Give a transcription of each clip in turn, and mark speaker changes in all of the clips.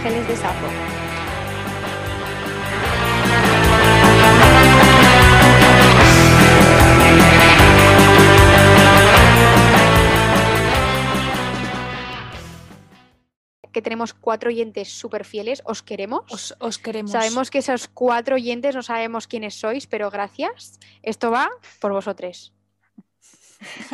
Speaker 1: Ángeles de Sapo. que tenemos cuatro oyentes súper fieles, os queremos.
Speaker 2: Os, os queremos.
Speaker 1: Sabemos que esos cuatro oyentes no sabemos quiénes sois, pero gracias. Esto va por vosotros.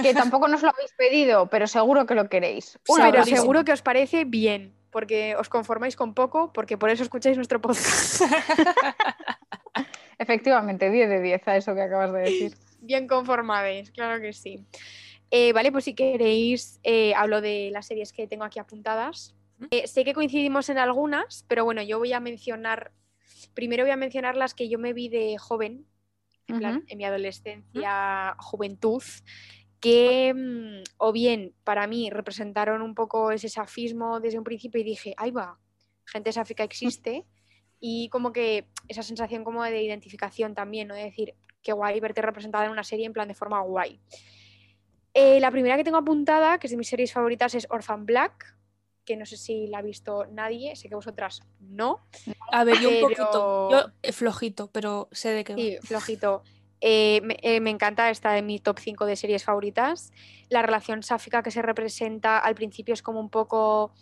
Speaker 3: Que tampoco nos lo habéis pedido, pero seguro que lo queréis.
Speaker 1: Pero seguro que os parece bien, porque os conformáis con poco, porque por eso escucháis nuestro podcast.
Speaker 3: Efectivamente, 10 de 10 a eso que acabas de decir.
Speaker 1: bien conformades, claro que sí. Eh, vale, pues si queréis, eh, hablo de las series que tengo aquí apuntadas. Eh, sé que coincidimos en algunas, pero bueno, yo voy a mencionar, primero voy a mencionar las que yo me vi de joven, en, plan, en mi adolescencia, juventud, que mm, o bien para mí representaron un poco ese safismo desde un principio y dije, ahí va, gente sáfica existe, y como que esa sensación como de identificación también, ¿no? De decir, qué guay verte representada en una serie en plan de forma guay. Eh, la primera que tengo apuntada, que es de mis series favoritas, es Orphan Black, que no sé si la ha visto nadie, sé que vosotras no.
Speaker 2: A ver, yo un poquito. Yo eh, flojito, pero sé de qué va.
Speaker 1: Sí, flojito. Eh, me, eh, me encanta, está en mi top 5 de series favoritas. La relación sáfica que se representa al principio es como un poco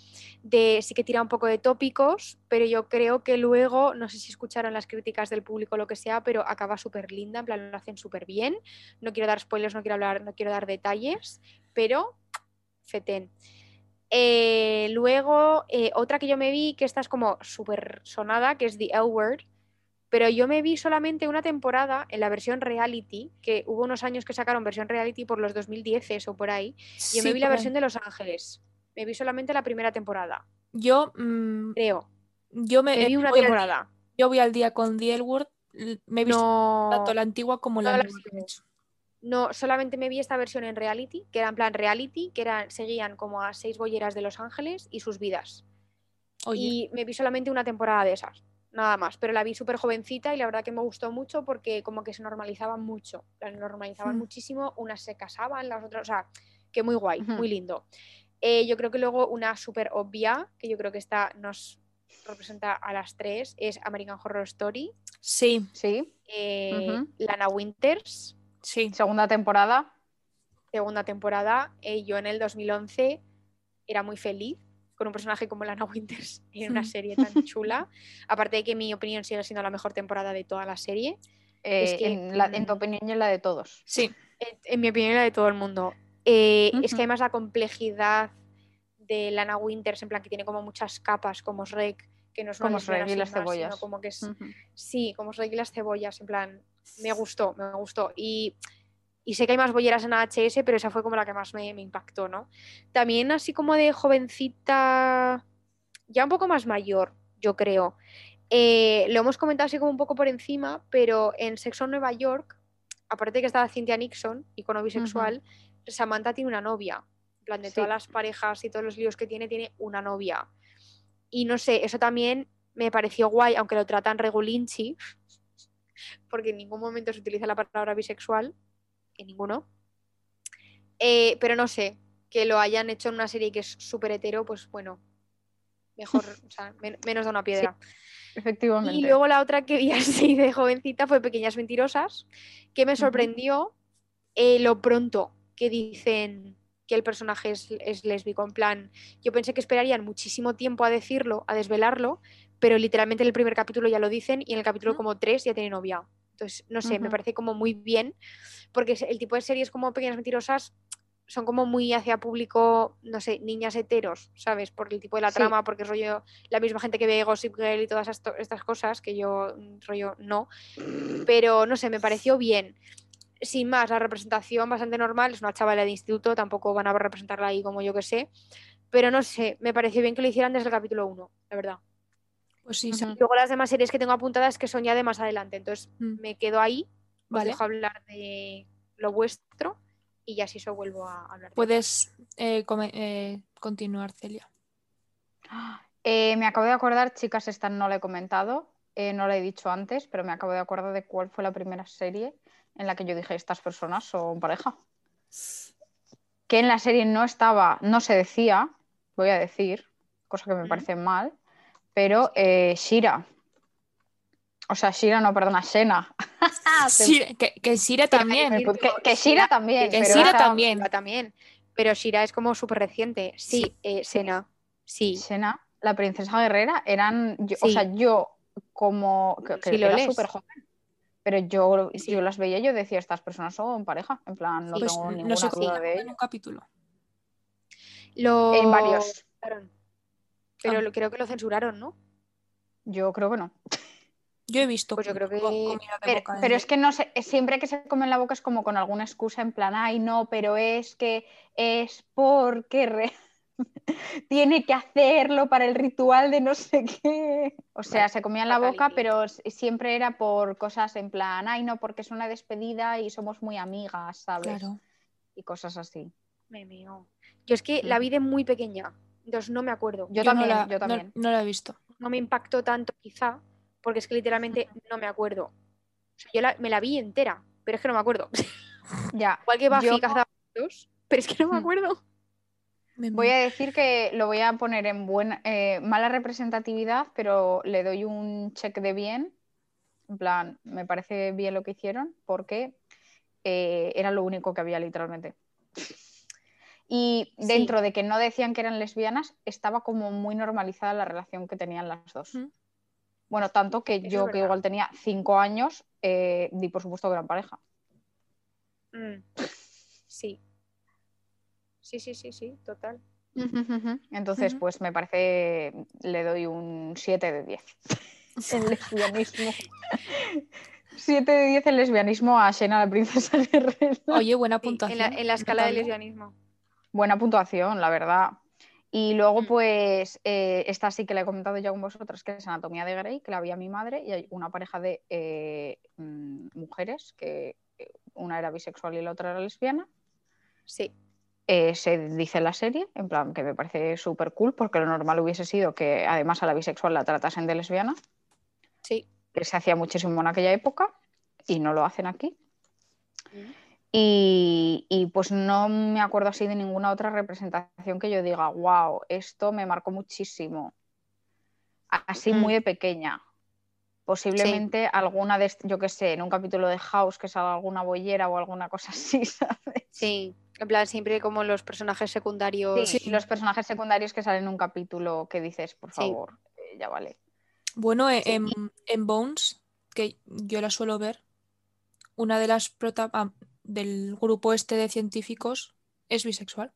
Speaker 1: de. Sí que tira un poco de tópicos, pero yo creo que luego, no sé si escucharon las críticas del público o lo que sea, pero acaba súper linda, en plan lo hacen súper bien. No quiero dar spoilers, no quiero hablar, no quiero dar detalles, pero fetén. Eh, luego, otra que yo me vi, que esta es como súper sonada, que es The L Word, pero yo me vi solamente una temporada en la versión reality, que hubo unos años que sacaron versión reality por los 2010 o por ahí. Yo me vi la
Speaker 2: ahí.
Speaker 1: versión de Los Ángeles. Me vi solamente la primera temporada,
Speaker 2: Yo, mm,
Speaker 1: creo.
Speaker 2: yo me,
Speaker 1: Me vi
Speaker 2: eh,
Speaker 1: una temporada.
Speaker 2: día- yo voy al día con The Me he visto
Speaker 1: No,
Speaker 2: tanto la antigua como la nueva
Speaker 1: no, solamente me vi esta versión en reality, que era en plan reality, que eran, seguían como a seis bolleras de Los Ángeles y sus vidas.
Speaker 2: Oye,
Speaker 1: Y me vi solamente una temporada de esas, nada más. Pero la vi súper jovencita y la verdad que me gustó mucho porque como que se normalizaban mucho. Las normalizaban
Speaker 2: Mm.
Speaker 1: muchísimo, unas se casaban, las otras, o sea, que muy guay, muy lindo. Eh, yo creo que luego una súper obvia, que yo creo que esta nos representa a las tres, es American Horror Story.
Speaker 2: sí,
Speaker 3: Sí,
Speaker 1: eh. Lana Winters,
Speaker 2: sí.
Speaker 3: segunda temporada.
Speaker 1: segunda temporada. Eh, yo en el 2011 era muy feliz con un personaje como Lana Winters en una serie tan chula. Aparte de que mi opinión sigue siendo la mejor temporada de toda la serie.
Speaker 3: eh,
Speaker 1: Es que,
Speaker 3: en, la- en tu
Speaker 1: mm,
Speaker 3: opinión y en la de todos.
Speaker 2: Sí,
Speaker 1: En, en mi opinión y la de todo el mundo. Eh, Es
Speaker 3: Ujú.
Speaker 1: que además la complejidad de Lana Winters, en plan que tiene como muchas capas, como Shrek, que no es
Speaker 3: Como Shrek y las
Speaker 1: más,
Speaker 3: cebollas.
Speaker 1: como que es,
Speaker 3: Ujú.
Speaker 1: Sí, como Shrek y las cebollas, en plan, me gustó, me gustó. Y, y sé que hay más bolleras en AHS, pero esa fue como la que más me, me impactó, ¿no? También así como de jovencita, ya un poco más mayor, yo creo. Eh, lo hemos comentado así como un poco por encima, pero en Sexo en Nueva York, aparte de que estaba Cynthia Nixon, icono bisexual, Samantha tiene una novia. En plan, de
Speaker 3: Sí.
Speaker 1: todas las parejas y todos los líos que tiene, tiene una novia. Y no sé, eso también me pareció guay, aunque lo tratan regulinchi, porque en ningún momento se utiliza la palabra bisexual, en ninguno. Eh, pero no sé, que lo hayan hecho en una serie que es súper hetero, pues bueno, mejor, o sea, men- menos da una piedra.
Speaker 3: Efectivamente.
Speaker 1: Y luego la otra que vi así de jovencita fue Pequeñas Mentirosas, que me sorprendió eh, lo pronto que dicen que el personaje es, es lésbico. En plan, yo pensé que esperarían muchísimo tiempo a decirlo, a desvelarlo, pero literalmente en el primer capítulo ya lo dicen y en el capítulo como tres ya tiene novia. Entonces, no sé, me parece como muy bien, porque el tipo de series como Pequeñas Mentirosas son como muy hacia público, no sé, niñas heteros, ¿sabes? Por el tipo de la
Speaker 3: Sí.
Speaker 1: trama, porque es rollo la misma gente que ve Gossip Girl y todas estas cosas, que yo mm, rollo no. Pero no sé, me pareció bien. Sin más, la representación bastante normal, es una chavala de instituto, tampoco van a representarla ahí como yo que sé. Pero no sé, me pareció bien que lo hicieran desde el capítulo 1, la verdad.
Speaker 2: Pues sí,
Speaker 1: Luego las demás series que tengo apuntadas que son ya de más adelante, entonces
Speaker 2: Mm.
Speaker 1: me quedo ahí, os
Speaker 2: Vale.
Speaker 1: dejo hablar de lo vuestro y ya si eso vuelvo a hablar. de
Speaker 2: Puedes eh, come- eh, continuar, Celia.
Speaker 3: Eh, me acabo de acordar, chicas, esta no la he comentado, eh, no la he dicho antes, pero me acabo de acordar de cuál fue la primera serie en la que yo dije, estas personas son pareja. Que en la serie no estaba, no se decía, voy a decir, cosa que me parece mal, Pero eh, Shira. O sea, Shira no, perdona, Shena.
Speaker 2: Sí, que, que Shira también.
Speaker 3: Que, que Shira también.
Speaker 2: que Shira también.
Speaker 1: Shira también. Pero Shira es como súper reciente. Sí, eh, Sena. Sí.
Speaker 3: Shena, la princesa guerrera, eran. yo- O sea, yo como. que, que
Speaker 1: Sí, lo
Speaker 3: era súper joven. Pero yo,
Speaker 1: Sí.
Speaker 3: yo las veía y yo decía, estas personas son pareja. En plan, no
Speaker 2: Pues
Speaker 3: tengo
Speaker 2: no
Speaker 3: ninguna
Speaker 2: se
Speaker 3: duda
Speaker 2: juzga
Speaker 3: de
Speaker 2: en
Speaker 3: ello.
Speaker 2: un capítulo.
Speaker 1: Lo...
Speaker 3: En varios.
Speaker 1: Pero
Speaker 2: Ah.
Speaker 1: lo- creo que lo censuraron, ¿no?
Speaker 3: Yo creo que no.
Speaker 2: Yo he visto
Speaker 1: Pues yo creo que-
Speaker 2: comida de
Speaker 3: Pero,
Speaker 2: boca
Speaker 3: pero es que no sé, siempre que se come en la boca es como con alguna excusa en plan, ay, no, pero es que es porque re- tiene que hacerlo para el ritual de no sé qué. O sea,
Speaker 1: Vale,
Speaker 3: se comía en la boca, pero siempre era por cosas en plan, ay, no, porque es una despedida y somos muy amigas, ¿sabes?
Speaker 2: Claro.
Speaker 3: Y cosas así.
Speaker 1: Me meo. Yo es que la
Speaker 3: Mm.
Speaker 1: vi de muy pequeña. Entonces no me acuerdo.
Speaker 3: Yo,
Speaker 2: no
Speaker 3: también,
Speaker 2: la-
Speaker 3: yo
Speaker 2: no-
Speaker 3: también.
Speaker 2: No, la he visto.
Speaker 1: No me impactó tanto, quizá, porque es que literalmente no me acuerdo. O sea, yo la- me la vi entera, pero es que no me acuerdo.
Speaker 3: Ya.
Speaker 1: Igual que Buffy
Speaker 3: Yo-
Speaker 1: Cazavampiros, pero es que no me
Speaker 3: Hmm.
Speaker 1: acuerdo.
Speaker 3: Voy a decir que lo voy a poner en buena, eh, mala representatividad, pero le doy un check de bien. En plan, me parece bien lo que hicieron porque eh, era lo único que había literalmente. Y
Speaker 1: Sí.
Speaker 3: dentro de que no decían que eran lesbianas, estaba como muy normalizada la relación que tenían las dos.
Speaker 2: Mm.
Speaker 3: Bueno, tanto que yo, que igual tenía cinco años, eh, di por supuesto que eran pareja.
Speaker 1: Mm. Sí. Sí, sí, sí, sí, total.
Speaker 3: Entonces, pues me parece, le doy un 7 de 10. El lesbianismo. 7 de 10 el lesbianismo a Shena, la princesa guerrera.
Speaker 2: Oye, buena
Speaker 1: Sí, en,
Speaker 2: puntuación.
Speaker 1: la, en la escala de lesbianismo.
Speaker 3: Buena puntuación, la verdad. Y luego,
Speaker 1: Mm.
Speaker 3: pues, eh, esta sí que la he comentado ya con vosotras, que es Anatomía de Grey, que la vi a mi madre, y hay una pareja de eh, mm, mujeres, que eh, una era bisexual y la otra era lesbiana.
Speaker 1: Sí.
Speaker 3: Eh, se dice en la serie, en plan que me parece súper cool, porque lo normal hubiese sido que además a la bisexual la tratasen de lesbiana,
Speaker 1: Sí.
Speaker 3: que se hacía muchísimo en aquella época, y no lo hacen aquí.
Speaker 1: Mm.
Speaker 3: Y, y, pues no me acuerdo así de ninguna otra representación que yo diga, wow, esto me marcó muchísimo. Así
Speaker 1: Mm.
Speaker 3: muy de pequeña. Posiblemente alguna de, yo qué sé, en un capítulo de House que salga alguna bollera o alguna cosa así, ¿sabes?
Speaker 1: Sí. En plan, siempre como los personajes secundarios.
Speaker 3: Sí, los personajes secundarios que salen en un capítulo que dices, por
Speaker 1: Sí.
Speaker 3: favor, eh, ya vale.
Speaker 2: Bueno, e-
Speaker 1: Sí.
Speaker 2: en, en Bones, que yo la suelo ver, una de las prota ah, del grupo este de científicos es bisexual.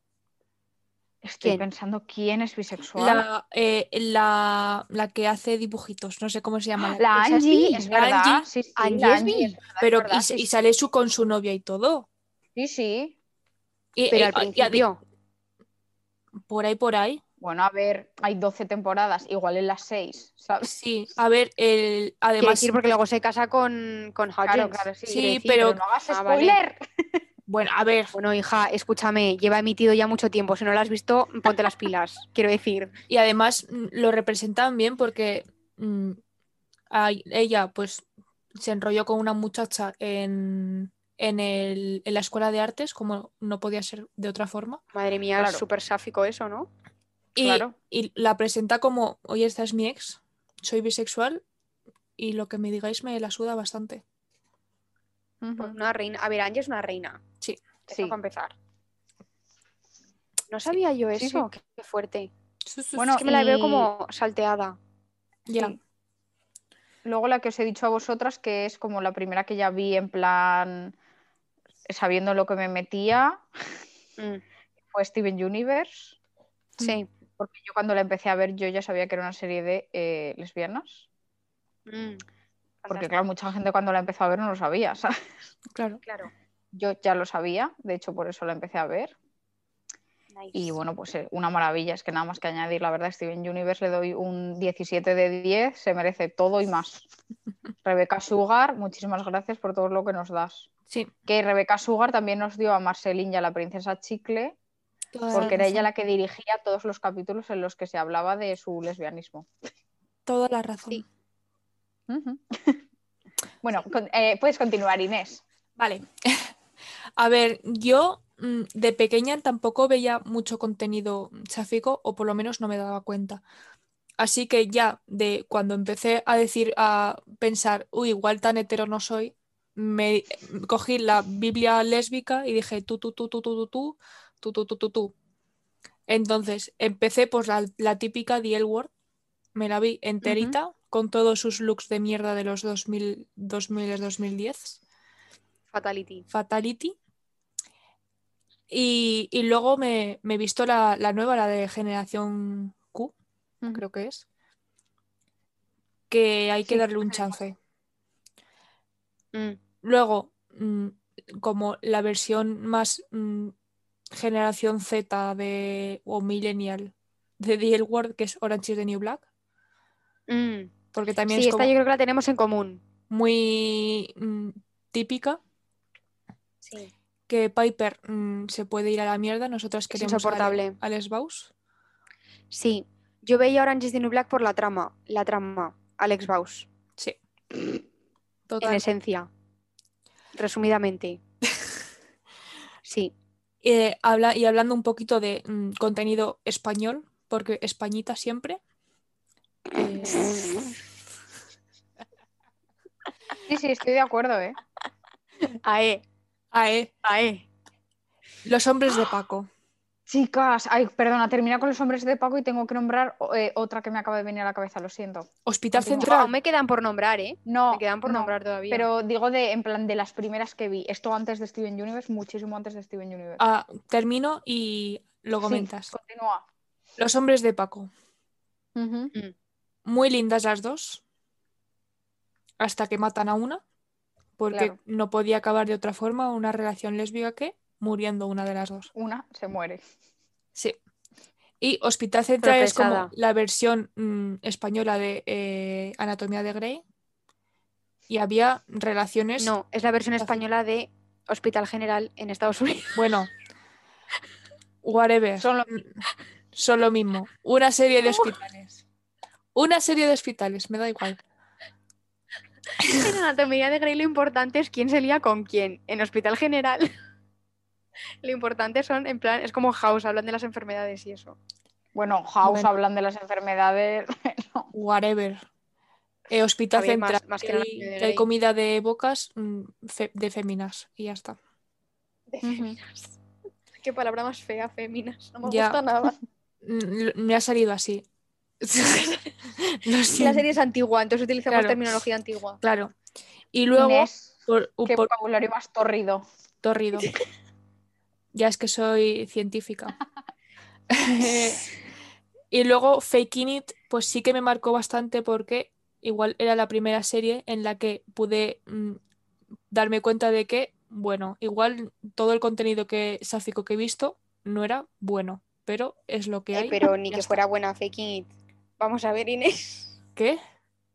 Speaker 3: Estoy
Speaker 1: ¿Quién?
Speaker 3: pensando quién es bisexual.
Speaker 2: La, eh, la, la que hace dibujitos, no sé cómo se llama.
Speaker 3: La
Speaker 1: ¿Es
Speaker 3: Angie, es verdad.
Speaker 2: Pero y, sale su con su novia y todo.
Speaker 3: Sí, sí.
Speaker 2: Y-
Speaker 1: Pero
Speaker 2: y-
Speaker 1: al
Speaker 2: y
Speaker 1: principio.
Speaker 2: por ahí, por ahí.
Speaker 3: Bueno, a ver, hay 12 temporadas, igual en las 6, ¿sabes?
Speaker 2: Sí, a ver, el,
Speaker 1: Quiero
Speaker 2: además,
Speaker 1: decir, porque luego se casa con, con.
Speaker 3: Claro, claro, sí.
Speaker 2: Sí,
Speaker 3: decir,
Speaker 2: pero-
Speaker 3: no hagas
Speaker 1: Ah, vale.
Speaker 3: spoiler.
Speaker 2: bueno, a ver,
Speaker 1: Bueno, hija, escúchame, lleva emitido ya mucho tiempo. Si no lo has visto, ponte las pilas. Quiero decir.
Speaker 2: y además mm, lo representan bien porque mm, ella pues se enrolló con una muchacha en, en, el- en la escuela de artes, como no podía ser de otra forma,
Speaker 1: Madre mía,
Speaker 3: Claro.
Speaker 1: súper sáfico eso, ¿no?
Speaker 2: Y,
Speaker 3: Claro.
Speaker 2: y la presenta como, oye, esta es mi ex, soy bisexual y lo que me digáis me la suda bastante.
Speaker 1: Pues una reina. A ver, Angie es una reina.
Speaker 2: Sí.
Speaker 1: Eso
Speaker 3: Sí.
Speaker 1: para empezar. No sabía yo
Speaker 3: Sí,
Speaker 1: eso.
Speaker 3: sí.
Speaker 1: Qué, qué fuerte.
Speaker 3: Bueno,
Speaker 1: es que me la veo
Speaker 3: y-
Speaker 1: como salteada.
Speaker 2: ya.
Speaker 3: Sí. Luego la que os he dicho a vosotras, que es como la primera que ya vi en plan sabiendo lo que me metía,
Speaker 1: Mm,
Speaker 3: fue Steven Universe.
Speaker 1: Sí.
Speaker 3: Porque yo cuando la empecé a ver, yo ya sabía que era una serie de eh, lesbianas.
Speaker 1: Mm,
Speaker 3: Porque claro, mucha gente cuando la empezó a ver no lo sabía, ¿sabes?
Speaker 2: Claro.
Speaker 1: Claro.
Speaker 3: Yo ya lo sabía, de hecho por eso la empecé a ver.
Speaker 1: Nice.
Speaker 3: Y bueno, pues eh, una maravilla, es que nada más que añadir, la verdad, Steven Universe le doy un 17 de 10, se merece todo y más. Rebeca Sugar, muchísimas gracias por todo lo que nos das.
Speaker 2: Sí.
Speaker 3: Que Rebeca Sugar también nos dio a Marceline y a la princesa Chicle,
Speaker 2: toda
Speaker 3: porque era
Speaker 2: razón.
Speaker 3: ella la que dirigía todos los capítulos en los que se hablaba de su lesbianismo.
Speaker 2: Toda la razón.
Speaker 1: Sí.
Speaker 3: Bueno, con- eh, puedes continuar, Inés.
Speaker 2: Vale. A ver, yo mm, de pequeña tampoco veía mucho contenido sáfico, o por lo menos no me daba cuenta. Así que ya de cuando empecé a decir, a pensar, uy, igual tan hetero no soy, me cogí la Biblia lésbica y dije tú, tú, tú, tú, tú, tú, tú, tú, tú, tú, tú, tú. Entonces empecé pues la, la típica The L Word, me la vi enterita con todos sus looks de mierda de los 2000, 2000 2010.
Speaker 1: Fatality.
Speaker 2: Fatality. Y, y luego me, me he visto la, la nueva, la de Generación Q, creo que es. Que hay que
Speaker 3: Sí,
Speaker 2: darle un chance.
Speaker 1: Mm.
Speaker 2: Luego, mm, como la versión más mm, generación Z de, o millennial de The L Word, que es Orange is the New Black,
Speaker 1: Mm.
Speaker 2: porque también
Speaker 1: Sí,
Speaker 2: es
Speaker 1: esta
Speaker 2: como
Speaker 1: yo creo que la tenemos en común.
Speaker 2: muy mm, típica,
Speaker 1: Sí.
Speaker 2: que Piper mm, se puede ir a la mierda, nosotras queremos
Speaker 1: insoportable.
Speaker 2: Baus.
Speaker 1: Sí. Yo veía Orange is the New Black por la trama. La trama. Alex Baus.
Speaker 2: Sí.
Speaker 1: En
Speaker 2: Total.
Speaker 1: esencia. Resumidamente. Sí.
Speaker 2: Eh, habla, y hablando un poquito de mm, contenido español, porque Españita siempre. eh,
Speaker 3: Sí, sí, estoy de acuerdo, ¿eh?
Speaker 1: Ae.
Speaker 2: AE,
Speaker 1: Ae.
Speaker 2: Los hombres de Paco.
Speaker 3: Chicas, ay, perdona, termina con los hombres de Paco y tengo que nombrar eh, otra que me acaba de venir a la cabeza, lo siento.
Speaker 2: Hospital
Speaker 3: Continúa.
Speaker 2: Central.
Speaker 1: aún me quedan por nombrar, ¿eh?
Speaker 3: No,
Speaker 1: Me quedan por
Speaker 3: no,
Speaker 1: nombrar todavía.
Speaker 3: Pero digo de, en plan, de las primeras que vi. Esto antes de Steven Universe, muchísimo antes de Steven Universe.
Speaker 2: Ah, termino y lo
Speaker 3: Sí,
Speaker 2: comentas.
Speaker 3: continúa.
Speaker 2: Los hombres de Paco.
Speaker 3: Ujú.
Speaker 2: Muy lindas las dos. Hasta que matan a una. Porque
Speaker 3: Claro.
Speaker 2: no podía acabar de otra forma una relación lésbica que muriendo una de las dos.
Speaker 3: Una se muere.
Speaker 2: Sí. Y Hospital Central es como la versión mm, española de eh, Anatomía de Grey. Y había relaciones.
Speaker 1: No, es la versión española de Hospital General en Estados Unidos.
Speaker 2: Bueno. Whatever.
Speaker 3: Son lo
Speaker 2: Mm, Son lo mismo. Una serie de hospitales. Una serie de hospitales, me da igual.
Speaker 1: En Anatomía de Grey lo importante es quién se lía con quién. En Hospital General lo importante son, en plan, es como House, hablan de las enfermedades y eso.
Speaker 3: Bueno, House
Speaker 2: Bueno.
Speaker 3: hablan de las enfermedades. no.
Speaker 2: Whatever. Eh, Hospital
Speaker 1: A ver, más-
Speaker 2: Central.
Speaker 1: más que
Speaker 2: hay, que comida de bocas mm, fe- de féminas y ya está.
Speaker 1: De féminas. Qué palabra más fea, féminas. No me
Speaker 2: Ya.
Speaker 1: gusta nada.
Speaker 2: Me ha salido así.
Speaker 1: La serie es antigua, entonces utilizamos
Speaker 2: Claro.
Speaker 1: terminología antigua.
Speaker 2: Claro. Y luego,
Speaker 3: Inés,
Speaker 2: por,
Speaker 3: qué
Speaker 2: por-
Speaker 3: vocabulario más torrido.
Speaker 2: torrido. Ya es que soy científica. y luego Faking It, pues sí que me marcó bastante porque igual era la primera serie en la que pude mm, darme cuenta de que, bueno, igual todo el contenido que sáfico que he visto no era bueno, pero es lo que
Speaker 1: Eh,
Speaker 2: hay.
Speaker 1: pero ni que
Speaker 2: está.
Speaker 1: fuera buena faking it. Vamos a ver, Inés.
Speaker 2: ¿Qué?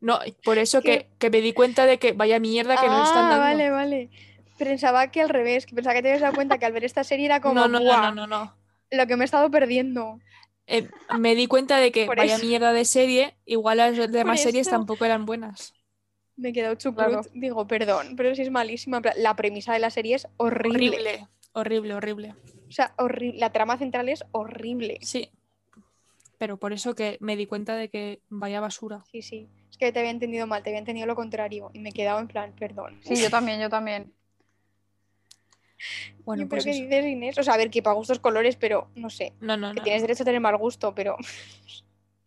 Speaker 2: No, por eso que, que me di cuenta de que vaya mierda que nos están
Speaker 1: Ah,
Speaker 2: dando.
Speaker 1: vale, vale. Pensaba que al revés, que pensaba que te habías dado cuenta que al ver esta serie era como
Speaker 2: no, no, no,
Speaker 1: "Buah,
Speaker 2: no, no, no.
Speaker 1: lo que me he estado perdiendo.
Speaker 2: Eh, me di cuenta de que
Speaker 1: Por
Speaker 2: vaya
Speaker 1: eso.
Speaker 2: mierda de serie, igual las demás series tampoco eran buenas.
Speaker 1: Me he quedado chucrut.
Speaker 3: Claro.
Speaker 1: Digo, perdón, pero si es malísima. La premisa de la serie es horrible.
Speaker 2: Horrible, horrible, horrible.
Speaker 1: O sea, horrible. La trama central es horrible.
Speaker 2: Sí. Pero por eso que me di cuenta de que vaya basura.
Speaker 1: Sí, sí. Es que te había entendido mal, te había entendido lo contrario. Y me he quedado en plan, perdón.
Speaker 3: Sí, yo también, yo también.
Speaker 2: Bueno,
Speaker 1: ¿Pero
Speaker 2: pues
Speaker 1: qué
Speaker 2: eso.
Speaker 1: dices, Inés? O sea, a ver, que para gustos colores, pero no sé.
Speaker 2: No, no,
Speaker 1: Que
Speaker 2: no.
Speaker 1: tienes derecho a tener mal gusto, pero.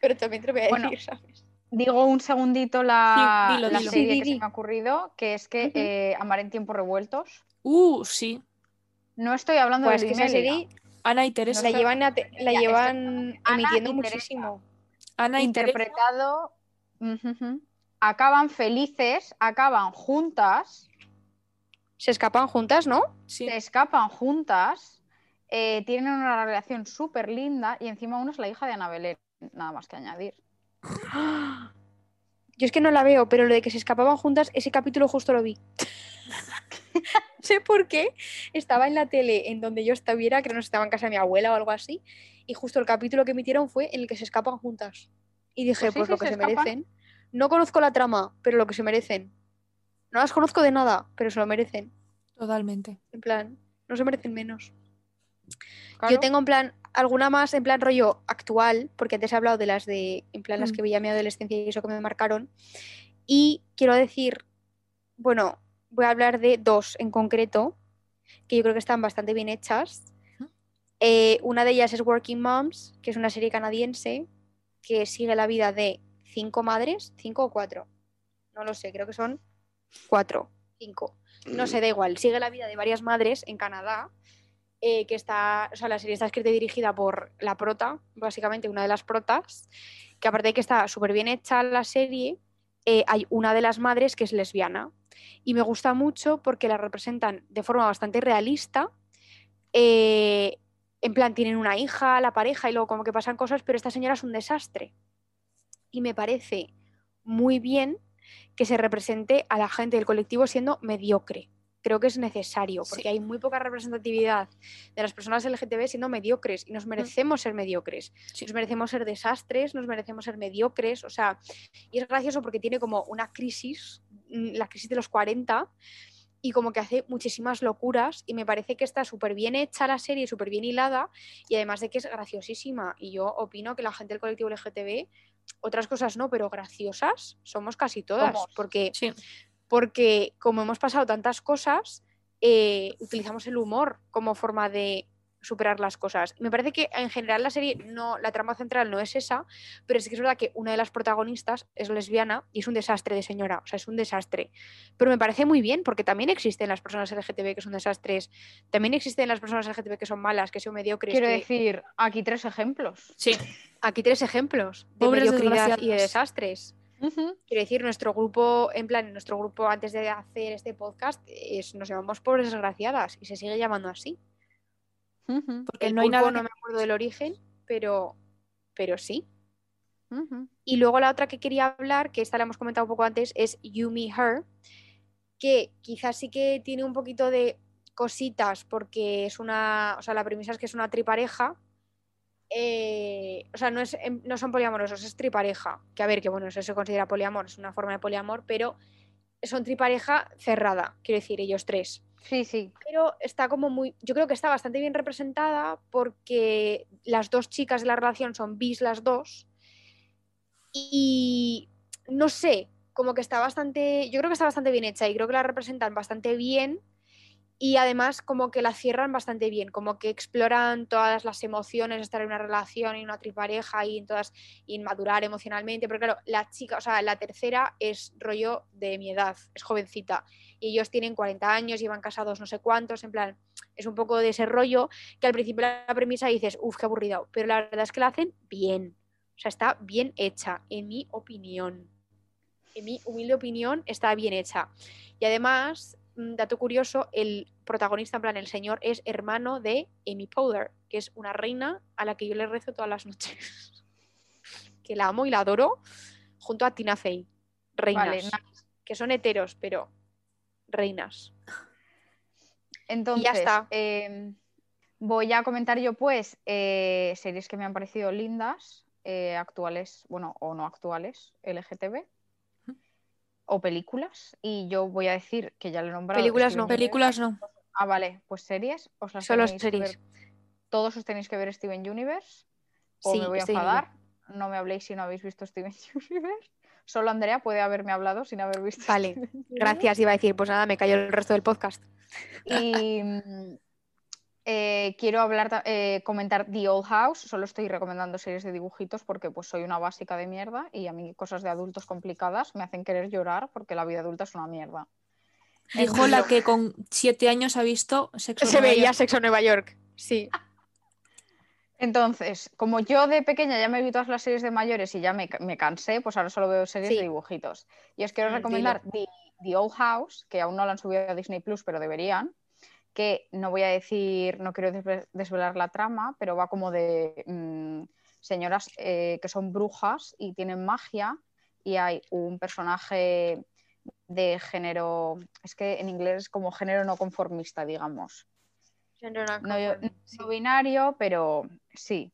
Speaker 1: pero también te lo voy a
Speaker 3: Bueno,
Speaker 1: decir, ¿sabes?
Speaker 3: Digo un segundito la,
Speaker 2: Sí, dilo,
Speaker 3: la
Speaker 2: dilo.
Speaker 3: serie
Speaker 1: Sí,
Speaker 3: que se me ha ocurrido, que es que eh, Amar en tiempos revueltos.
Speaker 2: Uh, sí.
Speaker 3: No estoy hablando
Speaker 1: Pues
Speaker 3: de
Speaker 1: que esa serie
Speaker 2: Ana y Teresa.
Speaker 1: la llevan, a te- la
Speaker 3: Ya,
Speaker 1: llevan emitiendo muchísimo.
Speaker 2: Ana y Teresa.
Speaker 3: interpretado. Ujujú. Acaban felices, acaban juntas,
Speaker 1: Se escapan juntas, ¿no?
Speaker 2: Sí.
Speaker 3: se escapan juntas, eh, tienen una relación súper linda y encima una es la hija de Ana Belén. Nada más que añadir.
Speaker 1: Yo es que no la veo, pero lo de que se escapaban juntas, ese capítulo justo lo vi. sé por qué. Estaba en la tele en donde yo estuviera, creo que no estaba en casa de mi abuela o algo así, y justo el capítulo que emitieron fue en el que se escapan juntas. Y dije,
Speaker 3: Pues sí,
Speaker 1: pues,
Speaker 3: sí,
Speaker 1: lo que
Speaker 3: se
Speaker 1: merecen. No conozco la trama, pero lo que se merecen. No las conozco de nada, pero se lo merecen.
Speaker 2: Totalmente.
Speaker 1: En plan, no se merecen menos.
Speaker 3: Claro.
Speaker 1: Yo tengo en plan alguna más en plan rollo actual, porque antes he hablado de las de en plan las
Speaker 2: Mm.
Speaker 1: que veía en mi adolescencia y eso que me marcaron. Y quiero decir, bueno, voy a hablar de dos en concreto, que yo creo que están bastante bien hechas. Eh, una de ellas es Working Moms, que es una serie canadiense que sigue la vida de cinco madres, cinco o cuatro. No lo sé, creo que son cuatro, cinco. No sé, da igual. Sigue la vida de varias madres en Canadá eh, que está, o sea, la serie está escrita y dirigida por la prota, básicamente una de las protas, que aparte de que está súper bien hecha la serie, eh, hay una de las madres que es lesbiana. Y me gusta mucho porque la representan de forma bastante realista. eh, en plan, tienen una hija, la pareja, y luego como que pasan cosas, pero esta señora es un desastre. Y me parece muy bien que se represente a la gente del colectivo siendo mediocre. Creo que es necesario, porque
Speaker 2: Sí.
Speaker 1: hay muy poca representatividad de las personas LGTB siendo mediocres y nos merecemos ser mediocres.
Speaker 2: Sí.
Speaker 1: Nos merecemos ser desastres, nos merecemos ser mediocres, o sea, y es gracioso porque tiene como una crisis, mm, la crisis de los 40, y como que hace muchísimas locuras y me parece que está súper bien hecha la serie, súper bien hilada y además de que es graciosísima y yo opino que la gente del colectivo LGTB, otras cosas no, pero graciosas somos casi todas,
Speaker 3: Somos.
Speaker 1: porque
Speaker 2: Sí.
Speaker 1: porque como hemos pasado tantas cosas, eh, utilizamos el humor como forma de superar las cosas. Me parece que en general la serie, no, la trama central no es esa, pero sí que es verdad que una de las protagonistas es lesbiana y es un desastre de señora, o sea, es un desastre. Pero me parece muy bien porque también existen las personas LGTB que son desastres, también existen las personas LGTB que son malas, que son mediocres.
Speaker 3: Quiero
Speaker 1: que-
Speaker 3: decir, aquí tres ejemplos.
Speaker 2: Sí.
Speaker 1: Aquí tres ejemplos de
Speaker 2: Pobres
Speaker 1: mediocridad y de desastres. Quiero decir, nuestro grupo, en plan, nuestro grupo antes de hacer este podcast, es, nos llamamos pobres desgraciadas y se sigue llamando así.
Speaker 2: Porque
Speaker 1: El
Speaker 2: no hay nada.
Speaker 1: no
Speaker 2: que-
Speaker 1: me acuerdo del origen, pero, pero sí. Y luego la otra que quería hablar, que esta la hemos comentado un poco antes, es You Me Her, que quizás sí que tiene un poquito de cositas, porque es una, o sea, la premisa es que es una tripareja. Eh, o sea, no, es, em, no son poliamorosos, es tripareja. Que a ver, que bueno, eso se considera poliamor, es una forma de poliamor, pero son tripareja cerrada, quiero decir, ellos tres
Speaker 3: Sí, sí.
Speaker 1: pero está como muy, yo creo que está bastante bien representada porque las dos chicas de la relación son bis las dos y no sé, como que está bastante, yo creo que está bastante bien hecha y creo que la representan bastante bien y además como que la cierran bastante bien, como que exploran todas las emociones estar en una relación y una tripareja y en todas y madurar emocionalmente, pero claro, la chica, o sea, la tercera es rollo de mi edad, es jovencita y ellos tienen 40 años, llevan casados no sé cuántos, en plan, es un poco de ese rollo que al principio la premisa dices, uff, qué aburrido, pero la verdad es que la hacen bien, o sea, está bien hecha, en mi opinión. En mi humilde opinión, está bien hecha. Y además, dato curioso, el protagonista, en plan, el señor, es hermano de Amy Powder, que es una reina a la que yo le rezo todas las noches. que la amo y la adoro, junto a Tina Fey. Reinas.
Speaker 3: Vale,
Speaker 1: que son heteros, pero reinas.
Speaker 3: Entonces,
Speaker 1: está.
Speaker 3: eh, voy a comentar yo, pues, eh, series que me han parecido lindas, eh, actuales, bueno, o no actuales, LGTB, o películas. Y yo voy a decir que ya lo he nombrado.
Speaker 1: Películas
Speaker 3: Steven
Speaker 1: no.
Speaker 3: Universe.
Speaker 2: Películas no.
Speaker 3: Ah, vale, pues series. Os las
Speaker 1: Solo
Speaker 3: tenéis que
Speaker 1: series.
Speaker 3: ver- todos os tenéis que ver Steven Universe. O
Speaker 1: Sí,
Speaker 3: me voy a enfadar. No me habléis si no habéis visto Steven Universe. Solo Andrea puede haberme hablado sin haber visto.
Speaker 1: Vale,
Speaker 3: Steven.
Speaker 1: Gracias, iba a decir, pues nada, me cayó el resto del podcast.
Speaker 3: Y mm, eh, quiero hablar, eh, comentar The Old House. Solo estoy recomendando series de dibujitos porque pues soy una básica de mierda y a mí cosas de adultos complicadas me hacen querer llorar porque la vida adulta es una mierda.
Speaker 2: Dijo la que con siete años ha visto Sexo
Speaker 1: Se
Speaker 2: Nueva
Speaker 1: veía
Speaker 2: York.
Speaker 1: Sexo Nueva York. Sí.
Speaker 3: Entonces, como yo de pequeña ya me vi todas las series de mayores y ya me, me cansé, pues ahora solo veo series
Speaker 1: Sí.
Speaker 3: de dibujitos. Y os quiero recomendar The, The Old House, que aún no la han subido a Disney Plus, pero deberían. Que no voy a decir, no quiero desve- desvelar la trama, pero va como de mm, señoras eh, que son brujas y tienen magia. Y hay un personaje de género, es que en inglés es como género no conformista, digamos. No, no binario, pero sí,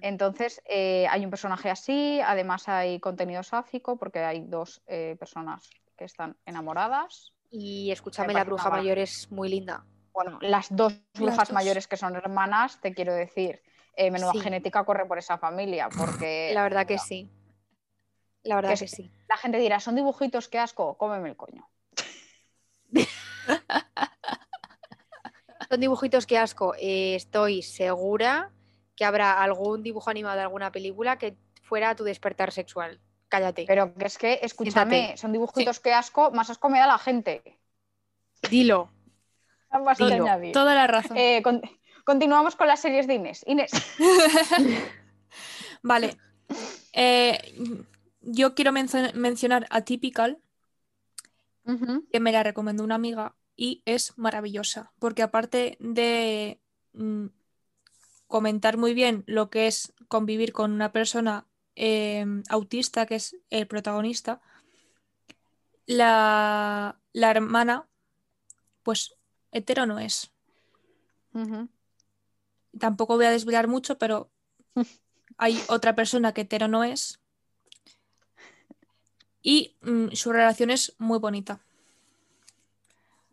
Speaker 3: entonces, eh, hay un personaje así, además hay contenido sáfico porque hay dos eh, personas que están enamoradas.
Speaker 1: Y escúchame,
Speaker 3: Me
Speaker 1: la bruja mayor es muy linda.
Speaker 3: Bueno, las dos brujas
Speaker 2: dos.
Speaker 3: mayores que son hermanas, te quiero decir, eh, menuda
Speaker 1: Sí.
Speaker 3: genética corre por esa familia, porque
Speaker 1: La verdad que sí. La verdad
Speaker 3: Que
Speaker 1: que sí.
Speaker 3: la gente dirá, son dibujitos, qué asco, cómeme el coño.
Speaker 1: Son dibujitos que asco. Eh, estoy segura que habrá algún dibujo animado de alguna película que fuera a tu despertar sexual. Cállate.
Speaker 3: Pero que es que, escúchame,
Speaker 1: Siéntate.
Speaker 3: son dibujitos que asco, más asco me da la gente.
Speaker 1: Dilo.
Speaker 3: Más
Speaker 1: Dilo.
Speaker 2: Toda la razón.
Speaker 3: Eh, con- continuamos con las series de Inés. Inés,
Speaker 2: Vale. Eh, yo quiero mencio- mencionar Atypical, que me la recomendó una amiga y es maravillosa, porque aparte de mm, comentar muy bien lo que es convivir con una persona eh, autista, que es el protagonista, la, la hermana, pues hetero no es. Tampoco voy a desvelar mucho, pero hay otra persona que hetero no es. Y mm, su relación es muy bonita.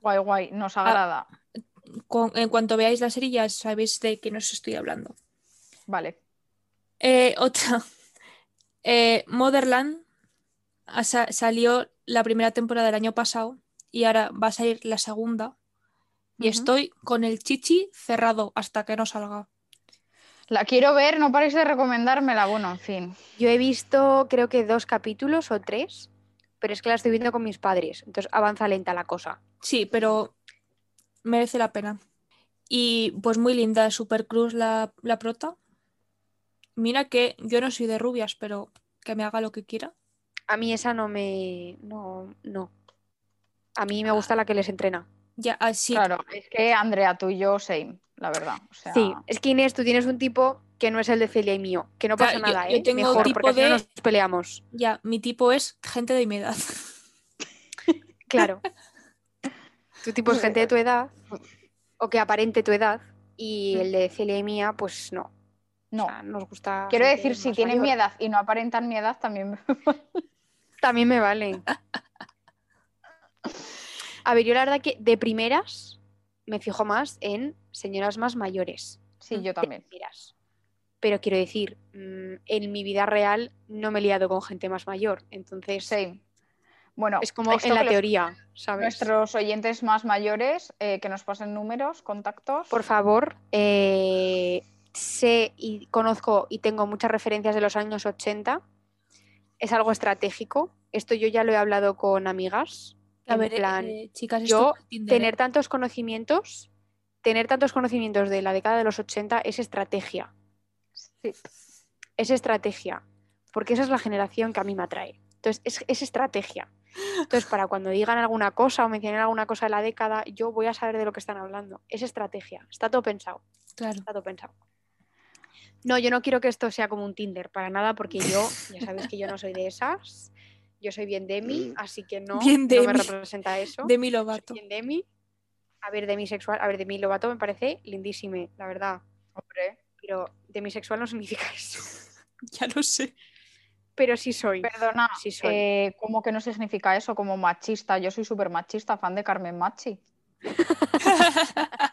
Speaker 3: guay, guay, nos agrada.
Speaker 2: Con- en cuanto veáis la serie ya sabéis de qué nos estoy hablando.
Speaker 3: Vale.
Speaker 2: Eh, otra. Eh, Motherland salió la primera temporada del año pasado y ahora va a salir la segunda. Y estoy con el chichi cerrado hasta que no salga.
Speaker 3: La quiero ver, no paréis de recomendármela. Bueno, en fin.
Speaker 1: Yo he visto creo que dos capítulos o tres, pero es que la estoy viendo con mis padres. Entonces avanza lenta la cosa.
Speaker 2: Sí, pero merece la pena. Y pues muy linda, Super Cruz la, la prota. Mira que yo no soy de rubias, pero que me haga lo que quiera.
Speaker 1: A mí esa no me... No, no. A mí me gusta la que les entrena.
Speaker 2: Ya, así.
Speaker 3: Claro, es que Andrea, tú y yo, same, la verdad. O sea,
Speaker 1: Sí, es que Inés, tú tienes un tipo que no es el de Celia y mío, que no pasa
Speaker 2: Claro,
Speaker 1: nada,
Speaker 2: yo
Speaker 1: ¿eh?
Speaker 2: tengo
Speaker 1: Mejor,
Speaker 2: tipo
Speaker 1: porque así no
Speaker 2: de-
Speaker 1: nos peleamos.
Speaker 2: Ya, mi tipo es gente de mi edad.
Speaker 1: Claro. tu tipo es gente de tu edad, o que aparente tu edad, y el de Celia y mía, pues no.
Speaker 3: No.
Speaker 1: O sea, nos gusta.
Speaker 3: Quiero decir, si tienen mi
Speaker 1: mayor.
Speaker 3: edad y no aparentan mi edad, también me...
Speaker 1: También me vale. A ver, yo la verdad que de primeras me fijo más en señoras más mayores.
Speaker 3: Sí, yo también.
Speaker 1: primeras. Pero quiero decir, mm, en mi vida real no me he liado con gente más mayor. Entonces,
Speaker 3: Same. Bueno,
Speaker 1: es como en la
Speaker 3: los-
Speaker 1: teoría, ¿sabes?
Speaker 3: Nuestros oyentes más mayores, eh, que nos pasen números, contactos.
Speaker 1: Por favor, eh, sé y conozco y tengo muchas referencias de los años 80. Es algo estratégico. Esto yo ya lo he hablado con amigas.
Speaker 2: A
Speaker 1: en
Speaker 2: ver,
Speaker 1: plan,
Speaker 2: eh, chicas,
Speaker 1: yo
Speaker 2: Tinder, ¿eh?
Speaker 1: tener tantos conocimientos, tener tantos conocimientos de la década de los 80 es estrategia.
Speaker 3: Sí.
Speaker 1: Es estrategia. Porque esa es la generación que a mí me atrae. Entonces, es, es estrategia. Entonces, para cuando digan alguna cosa o mencionen alguna cosa de la década, yo voy a saber de lo que están hablando. Es estrategia. Está todo pensado.
Speaker 2: Claro.
Speaker 1: Está todo pensado. No, yo no quiero que esto sea como un Tinder, para nada, porque yo, ya sabéis que yo no soy de esas. Yo soy bien Demi, así que no,
Speaker 2: Bien
Speaker 1: no me
Speaker 2: Demi.
Speaker 1: representa eso.
Speaker 2: Demi
Speaker 1: Soy
Speaker 2: Lovato.
Speaker 1: bien Demi. A ver, demisexual. A ver, Demi Lovato me parece lindísime, la verdad.
Speaker 3: Hombre,
Speaker 1: Pero demisexual no significa eso.
Speaker 2: Ya lo sé.
Speaker 1: Pero sí soy.
Speaker 3: perdona,
Speaker 1: Sí soy.
Speaker 3: eh, ¿cómo que no significa eso? Como machista. Yo soy súper machista, fan de Carmen Machi.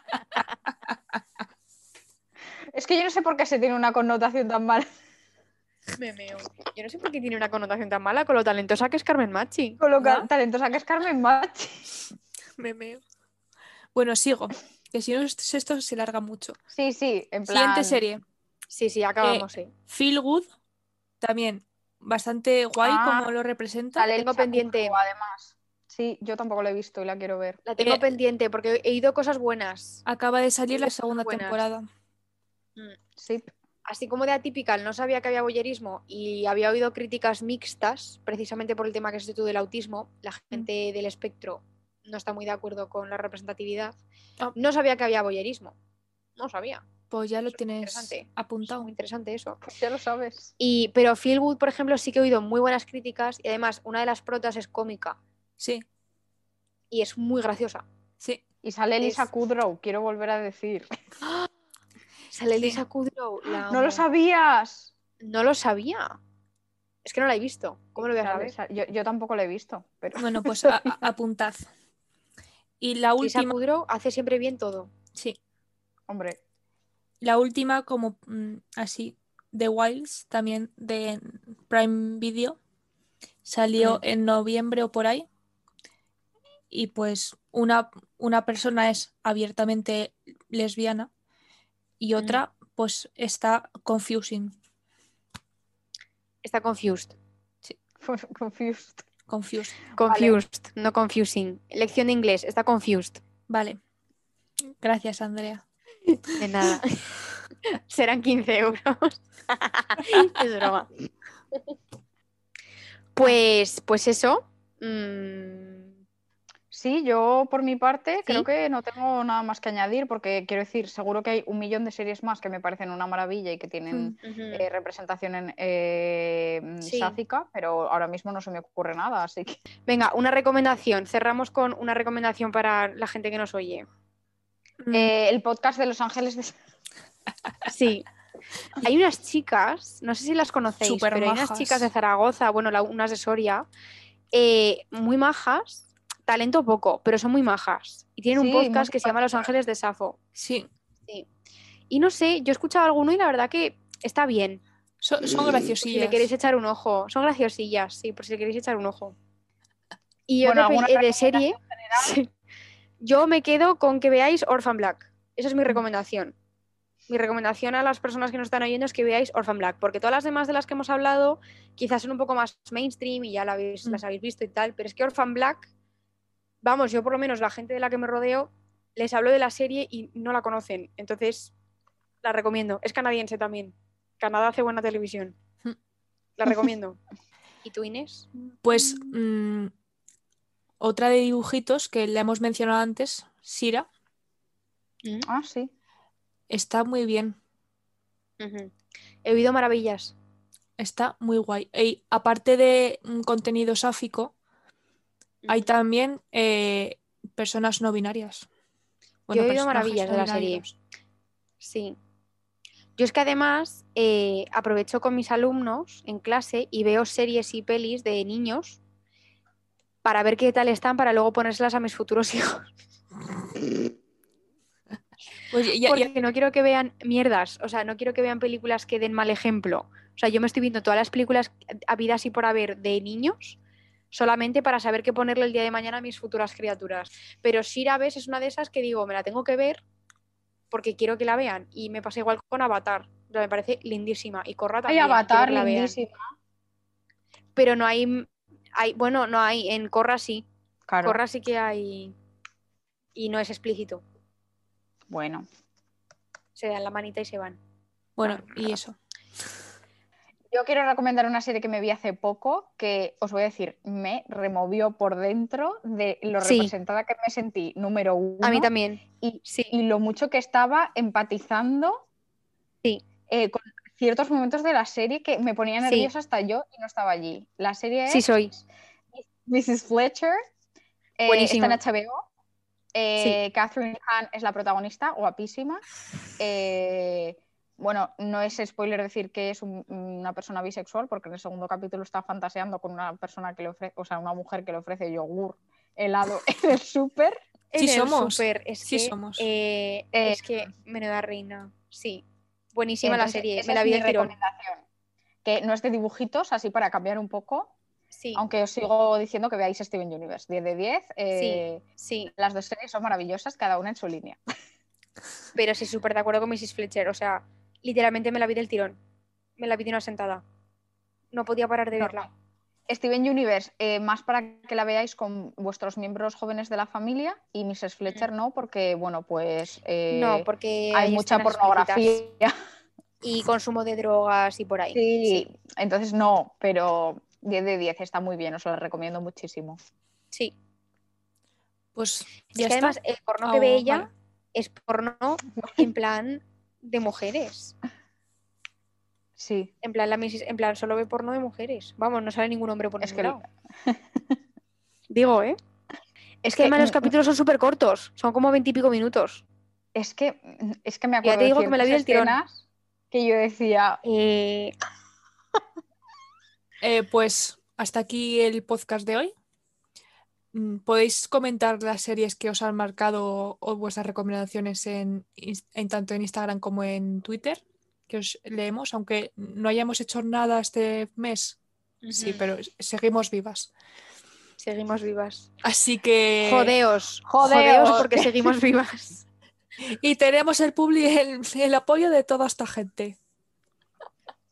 Speaker 3: Es que yo no sé por qué se tiene una connotación tan mala
Speaker 1: Me meo. Yo no sé por qué tiene una connotación tan mala con lo talentosa que es Carmen Machi.
Speaker 3: con lo talentosa que es Carmen Machi.
Speaker 2: Me meo. Bueno, sigo. Que si no, esto esto se larga mucho.
Speaker 3: Sí, sí, en plan.
Speaker 2: Siguiente serie.
Speaker 1: Sí, sí, acabamos, eh.
Speaker 2: Feel Good. También bastante guay
Speaker 3: Ah,
Speaker 2: como lo representa.
Speaker 3: Sale
Speaker 1: tengo pendiente.
Speaker 3: Además. Sí, yo tampoco la he visto y la quiero ver.
Speaker 1: La tengo
Speaker 2: Eh,
Speaker 1: pendiente porque he oído cosas buenas.
Speaker 2: Acaba de salir la segunda
Speaker 1: buenas.
Speaker 2: temporada.
Speaker 3: Sí.
Speaker 1: Así como de Atypical no sabía que había boyerismo y había oído críticas mixtas, precisamente por el tema que es tú del autismo, la gente del espectro no está muy de acuerdo con la representatividad.
Speaker 2: Ah.
Speaker 1: No sabía que había boyerismo. No sabía.
Speaker 2: Pues ya lo
Speaker 1: Eso
Speaker 2: tienes.
Speaker 1: Es
Speaker 2: apuntado.
Speaker 1: muy interesante eso.
Speaker 3: Pues ya lo sabes.
Speaker 1: Y, pero Feel Good, por ejemplo, sí que he oído muy buenas críticas y además una de las protas es cómica
Speaker 2: Sí,
Speaker 1: y es muy graciosa.
Speaker 2: sí.
Speaker 3: Y sale Elisa
Speaker 1: Es-
Speaker 3: Kudrow, quiero volver a decir.
Speaker 1: Sale
Speaker 2: Sí.
Speaker 1: Lisa Kudrow. la
Speaker 3: ¡No lo sabías!
Speaker 1: No lo sabía. Es que no la he visto. ¿Cómo lo voy a saber?
Speaker 3: Yo, yo tampoco lo he visto, pero
Speaker 2: Bueno, pues a- a- apuntad. Y la
Speaker 1: Lisa
Speaker 2: última,
Speaker 1: Kudrow hace siempre bien todo.
Speaker 2: sí,
Speaker 3: Hombre,
Speaker 1: Lisa
Speaker 2: sí,
Speaker 1: Kudrow hace siempre bien todo.
Speaker 3: hombre.
Speaker 2: la última como mm, así, The Wilds, también de Prime Video, salió
Speaker 1: Mm.
Speaker 2: en noviembre o por ahí. Y pues una, una persona es abiertamente lesbiana y otra pues está confusing.
Speaker 1: Está confused.
Speaker 3: Confused.
Speaker 2: Confused.
Speaker 1: Confused, no confusing. Lección de inglés, está confused.
Speaker 2: Vale. Gracias, Andrea.
Speaker 1: De nada. Serán 15 euros. es broma. Pues, pues eso. Mm,
Speaker 3: Sí, yo por mi parte creo que no tengo nada más que añadir porque quiero decir, seguro que hay un millón de series más que me parecen una maravilla y que tienen
Speaker 1: ujú.
Speaker 3: eh, representación en, eh,
Speaker 1: Mm. Sí.
Speaker 3: sáfica, pero ahora mismo no se me ocurre nada, así que
Speaker 1: Venga, una recomendación. Cerramos con una recomendación para la gente que nos oye.
Speaker 2: Mm,
Speaker 3: Eh, el podcast de Los Ángeles de...
Speaker 1: Sí. Hay unas chicas, no sé si las conocéis, pero hay unas chicas de Zaragoza, bueno, la- unas de Soria, eh, muy majas, talento poco, pero son muy majas. Y tienen
Speaker 3: Sí,
Speaker 1: un podcast que se llama Los Ángeles de Safo.
Speaker 2: sí,
Speaker 1: Y no sé, yo he escuchado alguno y la verdad que está bien.
Speaker 2: so- son
Speaker 1: Por si
Speaker 2: graciosillas.
Speaker 1: le queréis echar un ojo. Son graciosillas, sí, por si le queréis echar un ojo. Y yo
Speaker 3: Bueno,
Speaker 1: de,
Speaker 3: ¿alguna
Speaker 1: peli- eh, de serie, sí. yo me quedo con que veáis Orphan Black. Esa es mi
Speaker 3: Mm.
Speaker 1: recomendación. Mi recomendación a las personas que nos están oyendo es que veáis Orphan Black, porque todas las demás de las que hemos hablado quizás son un poco más mainstream y ya la habéis-
Speaker 2: Mm.
Speaker 1: las habéis visto y tal, pero es que Orphan Black, vamos, yo por lo menos la gente de la que me rodeo les hablo de la serie y no la conocen, entonces la recomiendo. Es canadiense también. Canadá hace buena televisión.
Speaker 2: Mm.
Speaker 1: La recomiendo. ¿Y tú, Inés?
Speaker 2: Pues mm, otra de dibujitos que le hemos mencionado antes, Sira,
Speaker 3: Ah, sí.
Speaker 2: está muy bien.
Speaker 1: He oído maravillas.
Speaker 2: Está muy guay. Y aparte de un contenido sáfico, hay también eh, personas no binarias.
Speaker 1: Yo he oído maravillas de la serie. Sí. Yo es que además eh, aprovecho con mis alumnos en clase y veo series y pelis de niños para ver qué tal están para luego ponérselas a mis futuros hijos.
Speaker 2: Pues ya- ya-
Speaker 1: Porque no quiero que vean mierdas, o sea, no quiero que vean películas que den mal ejemplo. O sea, yo me estoy viendo todas las películas habidas y por haber de niños solamente para saber qué ponerle el día de mañana a mis futuras criaturas. Pero Shira ves es una de esas que digo, me la tengo que ver porque quiero que la vean. Y me pasa igual con Avatar. O sea, me parece lindísima. Y Corra
Speaker 3: Hay
Speaker 1: también. quiero
Speaker 3: Avatar,
Speaker 1: la vean.
Speaker 3: lindísima.
Speaker 1: Pero no hay, hay. Bueno, no hay. En Corra sí.
Speaker 3: Claro.
Speaker 1: Corra sí que hay. Y no es explícito.
Speaker 3: Bueno.
Speaker 1: Se dan la manita y se van.
Speaker 2: bueno, y eso.
Speaker 3: Yo quiero recomendar una serie que me vi hace poco que os voy a decir, me removió por dentro de lo
Speaker 1: Sí.
Speaker 3: representada que me sentí, número uno.
Speaker 1: A mí también.
Speaker 3: Y,
Speaker 1: Sí.
Speaker 3: y lo mucho que estaba empatizando
Speaker 1: Sí.
Speaker 3: eh, con ciertos momentos de la serie que me ponía nerviosa hasta yo y no estaba allí. La serie es
Speaker 1: Sí soy.
Speaker 3: Mrs. Fletcher, eh, está en HBO. Eh, Catherine Hahn es la protagonista, guapísima. Eh, bueno, no es spoiler decir que es un- una persona bisexual, porque en el segundo capítulo está fantaseando con una persona que le ofrece, o sea, una mujer que le ofrece yogur helado en el súper.
Speaker 1: En
Speaker 2: Sí
Speaker 1: el
Speaker 2: somos,
Speaker 1: súper, es
Speaker 2: sí
Speaker 1: que,
Speaker 2: somos.
Speaker 1: eh,
Speaker 3: Eh,
Speaker 1: es que menuda reina. Sí. Buenísima la serie.
Speaker 3: esa
Speaker 1: Me la
Speaker 3: es
Speaker 1: vi
Speaker 3: mi recomendación. Que no es de dibujitos, así para cambiar un poco,
Speaker 1: Sí,
Speaker 3: aunque os sigo diciendo que veáis Steven Universe. 10 de 10. eh,
Speaker 1: sí.
Speaker 3: Las dos series son maravillosas, cada una en su línea.
Speaker 1: Pero sí, súper de acuerdo con Mrs. Fletcher. O sea, literalmente me la vi del tirón. Me la vi de una sentada. No podía parar de
Speaker 3: No.
Speaker 1: verla.
Speaker 3: Steven Universe, eh, más para que la veáis con vuestros miembros jóvenes de la familia y Mrs. Fletcher no, porque, bueno, pues eh,
Speaker 1: Mm. no, porque
Speaker 3: hay mucha pornografía.
Speaker 1: Y consumo de drogas y por ahí.
Speaker 3: Sí, entonces no, pero 10 de 10 está muy bien, os lo recomiendo muchísimo.
Speaker 1: Sí.
Speaker 2: Pues
Speaker 1: Es
Speaker 2: ya
Speaker 1: que
Speaker 2: está.
Speaker 1: además el porno que
Speaker 2: Ah,
Speaker 1: ve
Speaker 2: vale.
Speaker 1: ella es porno en plan de mujeres.
Speaker 3: Sí,
Speaker 1: En plan, la Mrs. en plan, solo ve porno de mujeres. Vamos, no sale ningún hombre por
Speaker 3: Es
Speaker 1: ningún
Speaker 3: que-
Speaker 1: lado. Digo, ¿eh? Es que
Speaker 3: que,
Speaker 1: además los
Speaker 3: mm,
Speaker 1: capítulos son súper cortos, son como veintipico minutos.
Speaker 3: es que, es que me
Speaker 1: Ya
Speaker 3: acuerdo
Speaker 1: te digo
Speaker 3: de
Speaker 1: que me la vi
Speaker 3: escenas que yo decía,
Speaker 1: Eh,
Speaker 2: Eh, pues hasta aquí el podcast de hoy. Mm, podéis comentar las series que os han marcado o vuestras recomendaciones en, tanto en Instagram como en Twitter, que os leemos, aunque no hayamos hecho nada este mes. Sí, pero seguimos vivas.
Speaker 1: Seguimos vivas.
Speaker 2: Así que.
Speaker 1: Jodeos.
Speaker 3: Jodeos.
Speaker 1: Jodeos porque seguimos vivas.
Speaker 2: Y tenemos el, publi- el, el apoyo de toda esta gente.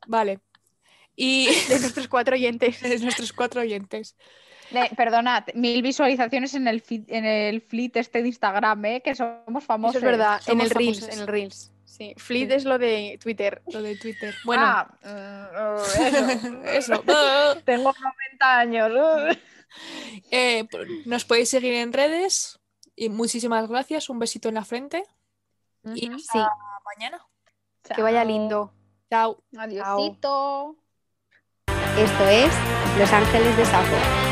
Speaker 2: Vale. Y
Speaker 1: De nuestros cuatro oyentes.
Speaker 2: de nuestros cuatro oyentes.
Speaker 3: Perdonad, mil visualizaciones en el feed, en el fleet este de Instagram, ¿eh? que somos famosos.
Speaker 1: Eso es verdad. En
Speaker 2: Somos
Speaker 1: el Reels.
Speaker 2: famosas.
Speaker 1: En el Reels. Sí. Fleet
Speaker 2: Sí.
Speaker 1: es lo de Twitter.
Speaker 2: Lo de Twitter. Bueno,
Speaker 3: Ah, eso.
Speaker 2: eso.
Speaker 3: Tengo 90 años.
Speaker 2: Eh, nos podéis seguir en redes. Y muchísimas gracias. Un besito en la frente. Y hasta
Speaker 1: Sí.
Speaker 2: mañana.
Speaker 1: Que vaya lindo.
Speaker 2: Chao.
Speaker 3: Adiosito.
Speaker 1: Esto es Los Ángeles de Safo.